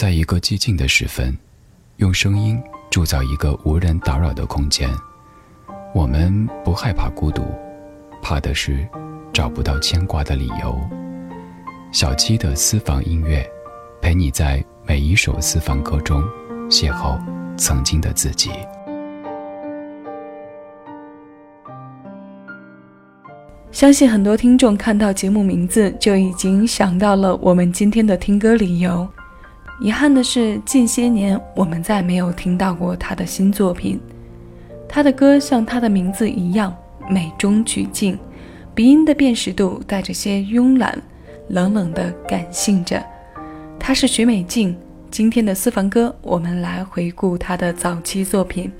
在一个寂静的时分，用声音铸造一个无人打扰的空间。我们不害怕孤独，怕的是找不到牵挂的理由。小七的私房音乐，陪你在每一首私房歌中邂逅曾经的自己。相信很多听众看到节目名字就已经想到了我们今天的听歌理由。遗憾的是，近些年我们再没有听到过他的新作品。他的歌像他的名字一样，美中取静，鼻音的辨识度带着些慵懒，冷冷的感性着。他是徐美静。今天的私房歌，我们来回顾他的早期作品。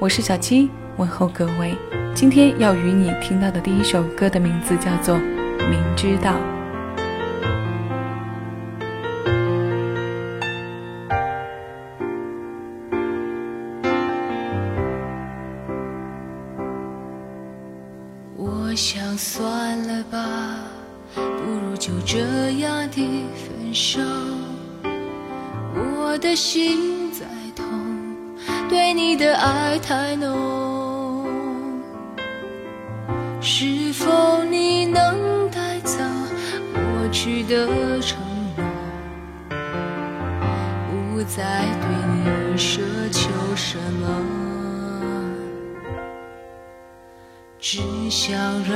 我是小七，问候各位。今天要与你听到的第一首歌的名字叫做《明知道》。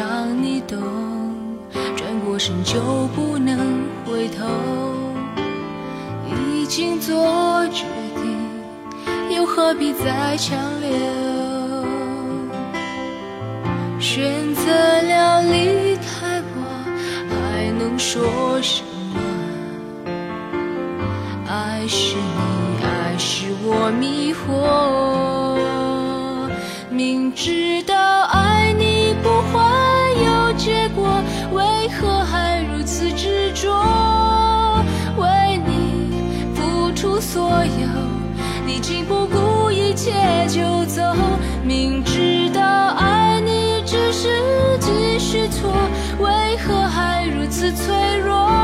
让你懂，转过身就不能回头。已经做决定，又何必再强留？选择了离开我，还能说什么？爱是你，爱是我迷惑，明知道所有，你竟不顾一切就走，明知道爱你只是继续错，为何还如此脆弱？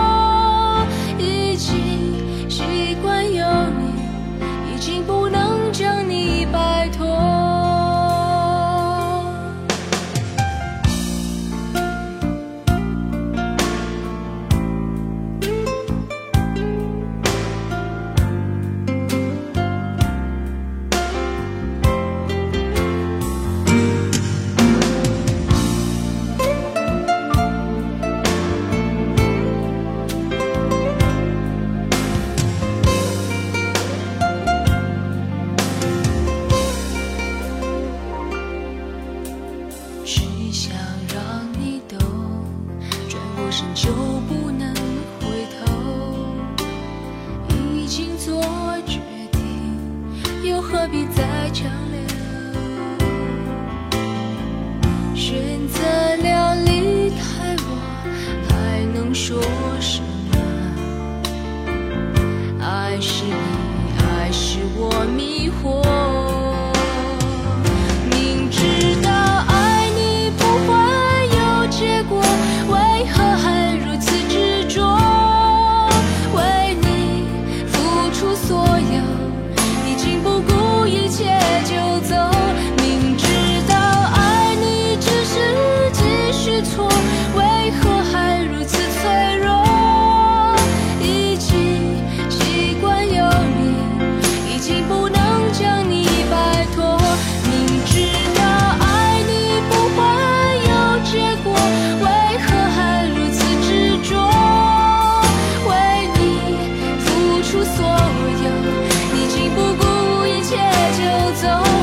so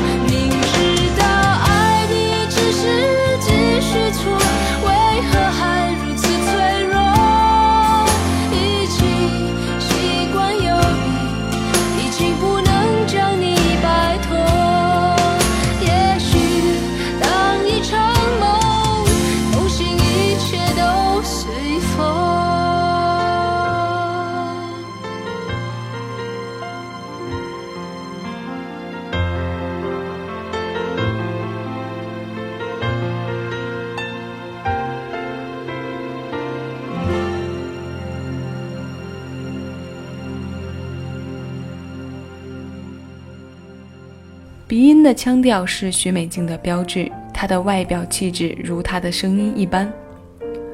的腔调是许美静的标志，她的外表气质如她的声音一般。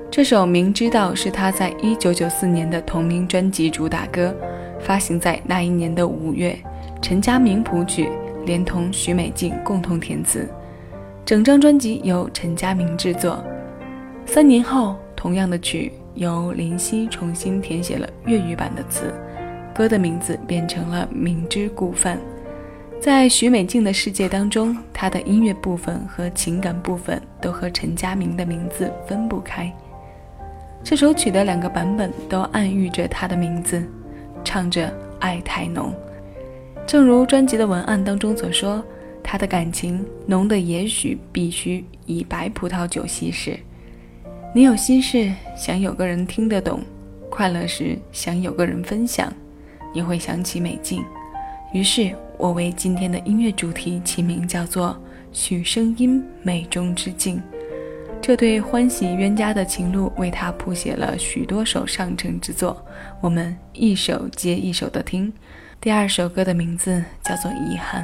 这首《明知道》是她在1994年的同名专辑主打歌，发行在那一年的五月。陈佳明谱曲，连同许美静共同填词，整张专辑由陈佳明制作。三年后，同样的曲由林夕重新填写了粤语版的词，歌的名字变成了《明知故犯》。在许美静的世界当中，她的音乐部分和情感部分都和陈佳明的名字分不开。这首曲的两个版本都暗喻着她的名字，唱着爱太浓。正如专辑的文案当中所说，她的感情浓的也许必须以白葡萄酒稀释。你有心事想有个人听得懂，快乐时想有个人分享，你会想起美静。于是我为今天的音乐主题起名叫做《许声音美中之境》。这对欢喜冤家的情路，为他谱写了许多首上乘之作。我们一首接一首的听。第二首歌的名字叫做《遗憾》。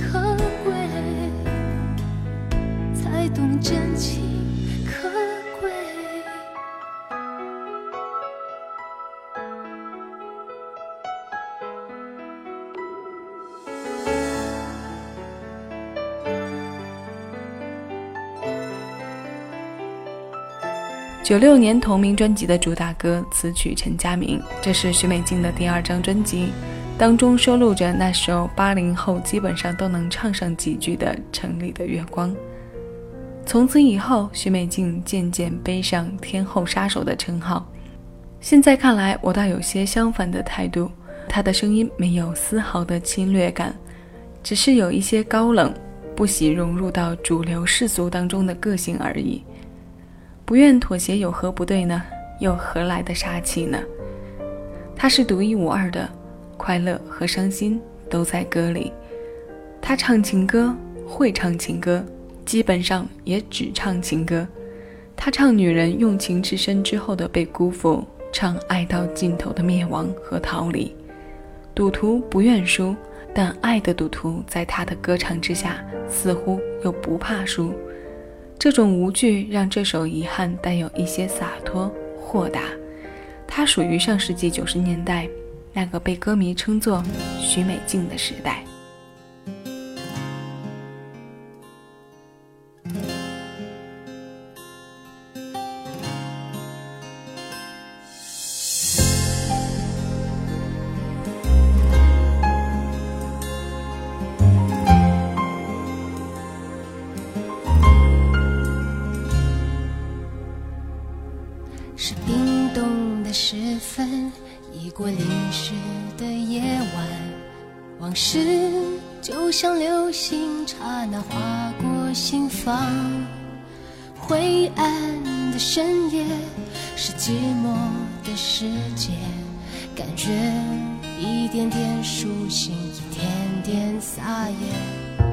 九六年同名专辑的主打歌，词曲陈佳明，这是许美静的第二张专辑，当中收录着那首八零后基本上都能唱上几句的《城里的月光》。从此以后，许美静渐渐背上“天后杀手”的称号。现在看来，我倒有些相反的态度。她的声音没有丝毫的侵略感，只是有一些高冷，不喜融入到主流世俗当中的个性而已。不愿妥协有何不对呢？又何来的杀气呢？他是独一无二的，快乐和伤心都在歌里。他唱情歌，会唱情歌，基本上也只唱情歌。他唱女人用情至深之后的被辜负，唱爱到尽头的灭亡和逃离。赌徒不愿输，但爱的赌徒在他的歌唱之下，似乎又不怕输。这种无惧让这首遗憾带有一些洒脱豁达，它属于上世纪九十年代那个被歌迷称作“许美静”的时代。是冰冻的时分，已过淋湿的夜晚，往事就像流星，刹那划过心房。灰暗的深夜，是寂寞的世界，感觉一点点苏醒，一点点撒野。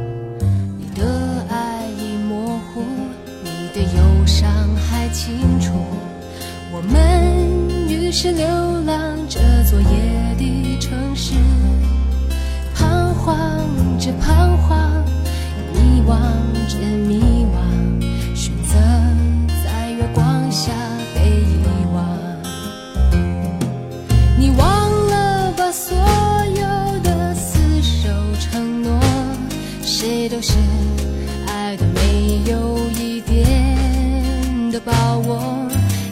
你的爱已模糊，你的忧伤还清楚。我们于是流浪这座夜的城市，彷徨着彷徨，迷惘着迷惘，选择在月光下被遗忘。你忘了吧所有的厮守承诺，谁都是爱的没有一点的把握。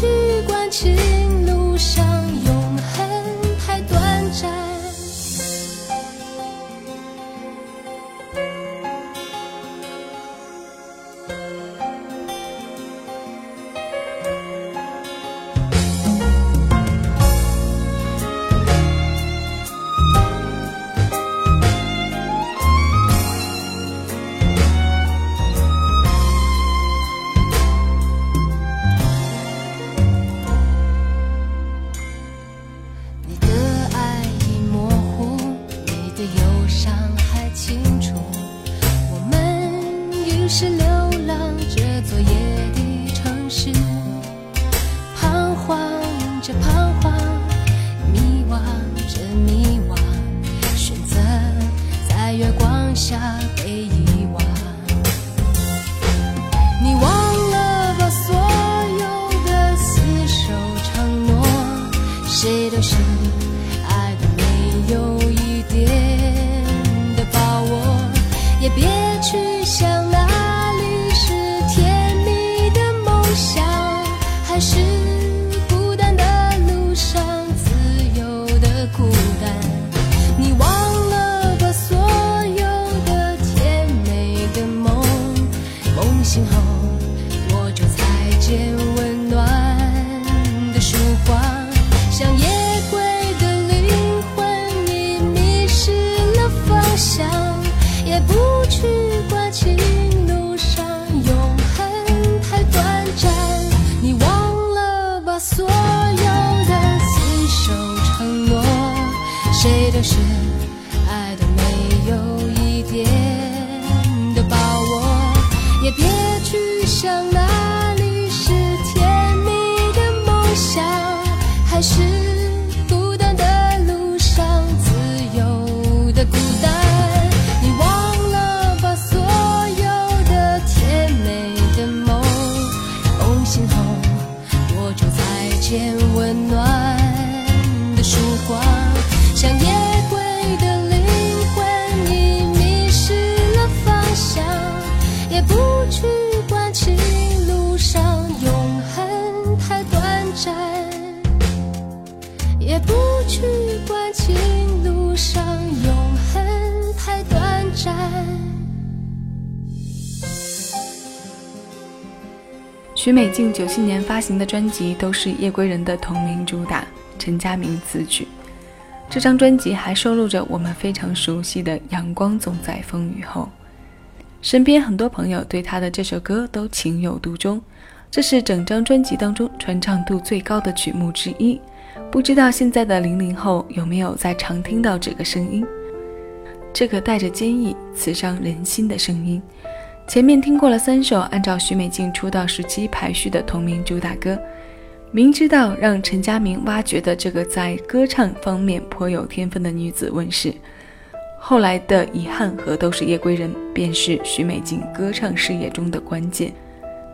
去管情路上去近九七年发行的专辑都是夜归人的同名主打，陈佳明词曲。这张专辑还收录着我们非常熟悉的《阳光总在风雨后》。身边很多朋友对他的这首歌都情有独钟，这是整张专辑当中传唱度最高的曲目之一。不知道现在的零零后有没有在常听到这个声音？这个带着坚毅、刺伤人心的声音。前面听过了三首按照许美静出道时期排序的同名主打歌，明知道让陈佳明挖掘的这个在歌唱方面颇有天分的女子问世，后来的遗憾和都是夜归人便是许美静歌唱事业中的关键。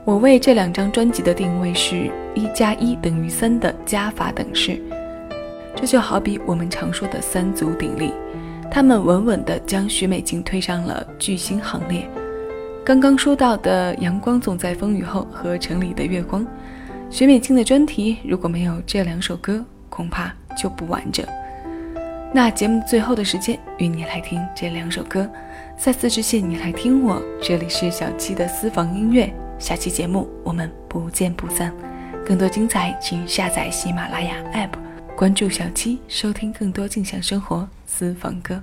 我为这两张专辑的定位是一加一等于三的加法等式，这就好比我们常说的三足鼎立，他们稳稳地将许美静推上了巨星行列。刚刚说到的《阳光总在风雨后》和《城里的月光》，许美静的专题如果没有这两首歌，恐怕就不完整。那节目最后的时间，与你来听这两首歌。再次致谢你来听我，这里是小七的私房音乐。下期节目我们不见不散。更多精彩，请下载喜马拉雅 APP，关注小七，收听更多静享生活私房歌。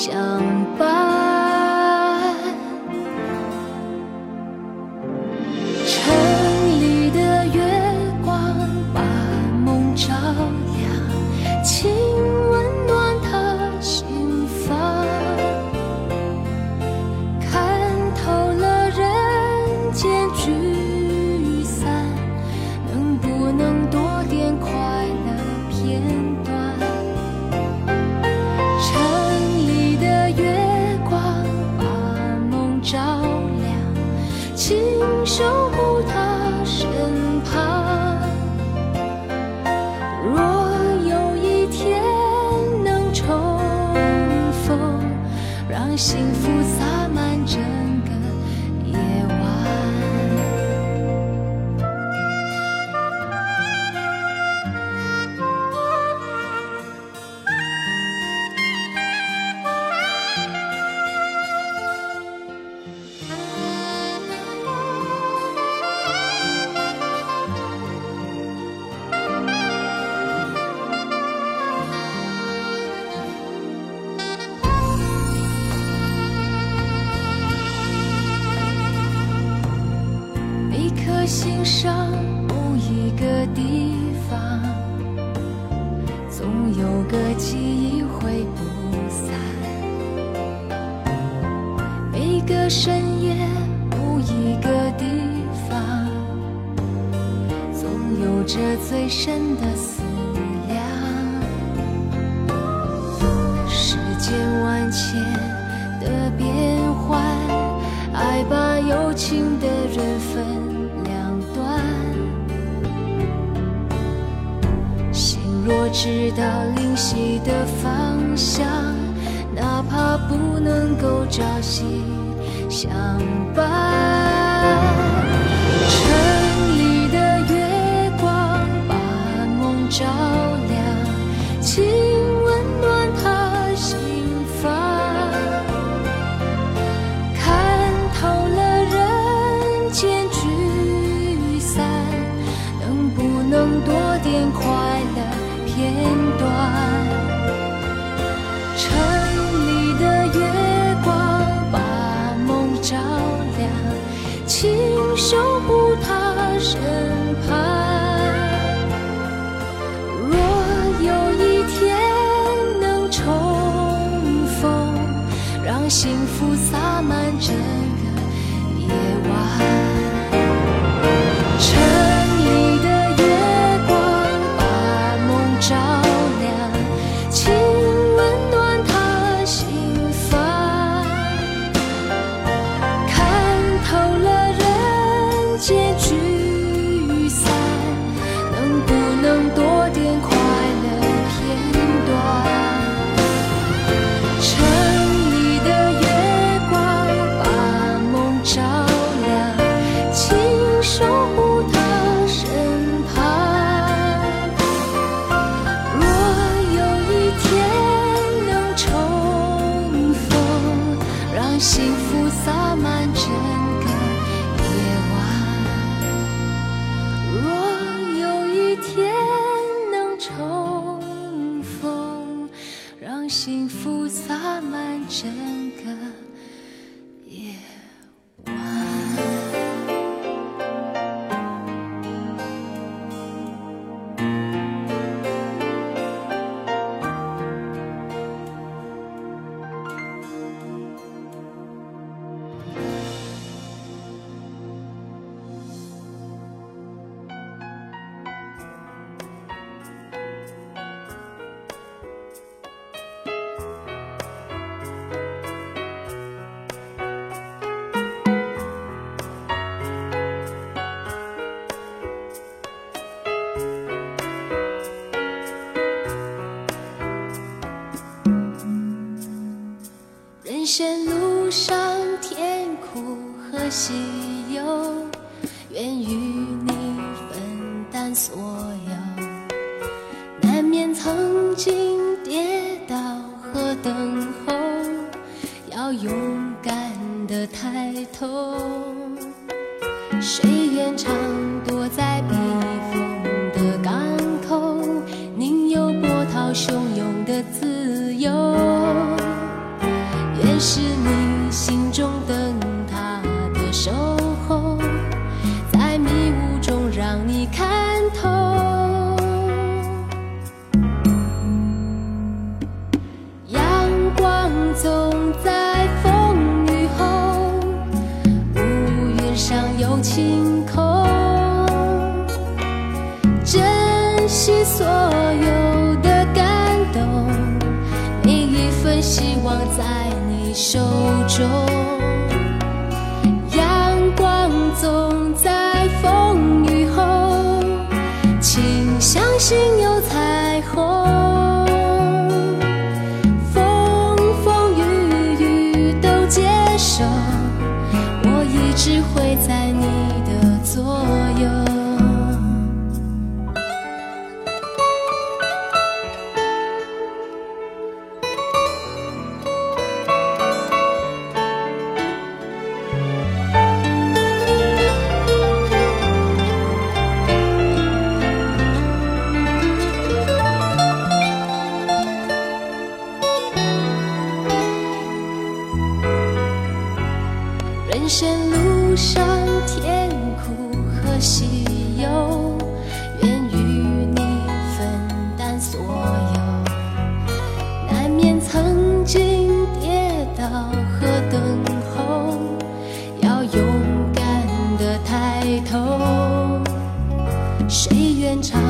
想把心上某一个地方，总有个记忆会不散。每个深夜某一个地方，总有着最深的思量。世间万千的变幻，爱把有情的人分我知道灵犀的方向哪怕不能够朝夕相伴。城里的月光把梦照抬头谁愿常躲在避风的港口宁有波涛汹就头谁愿尝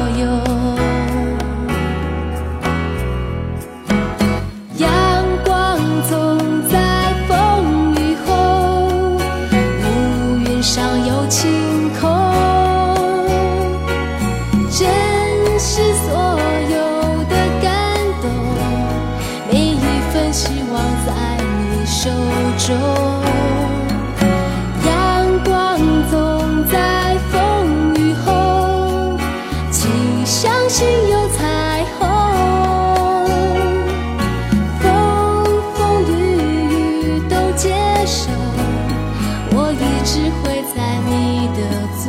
会在你的左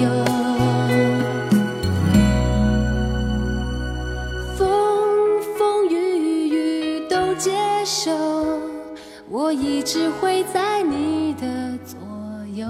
右。风风雨雨都接受，我一直会在你的左右。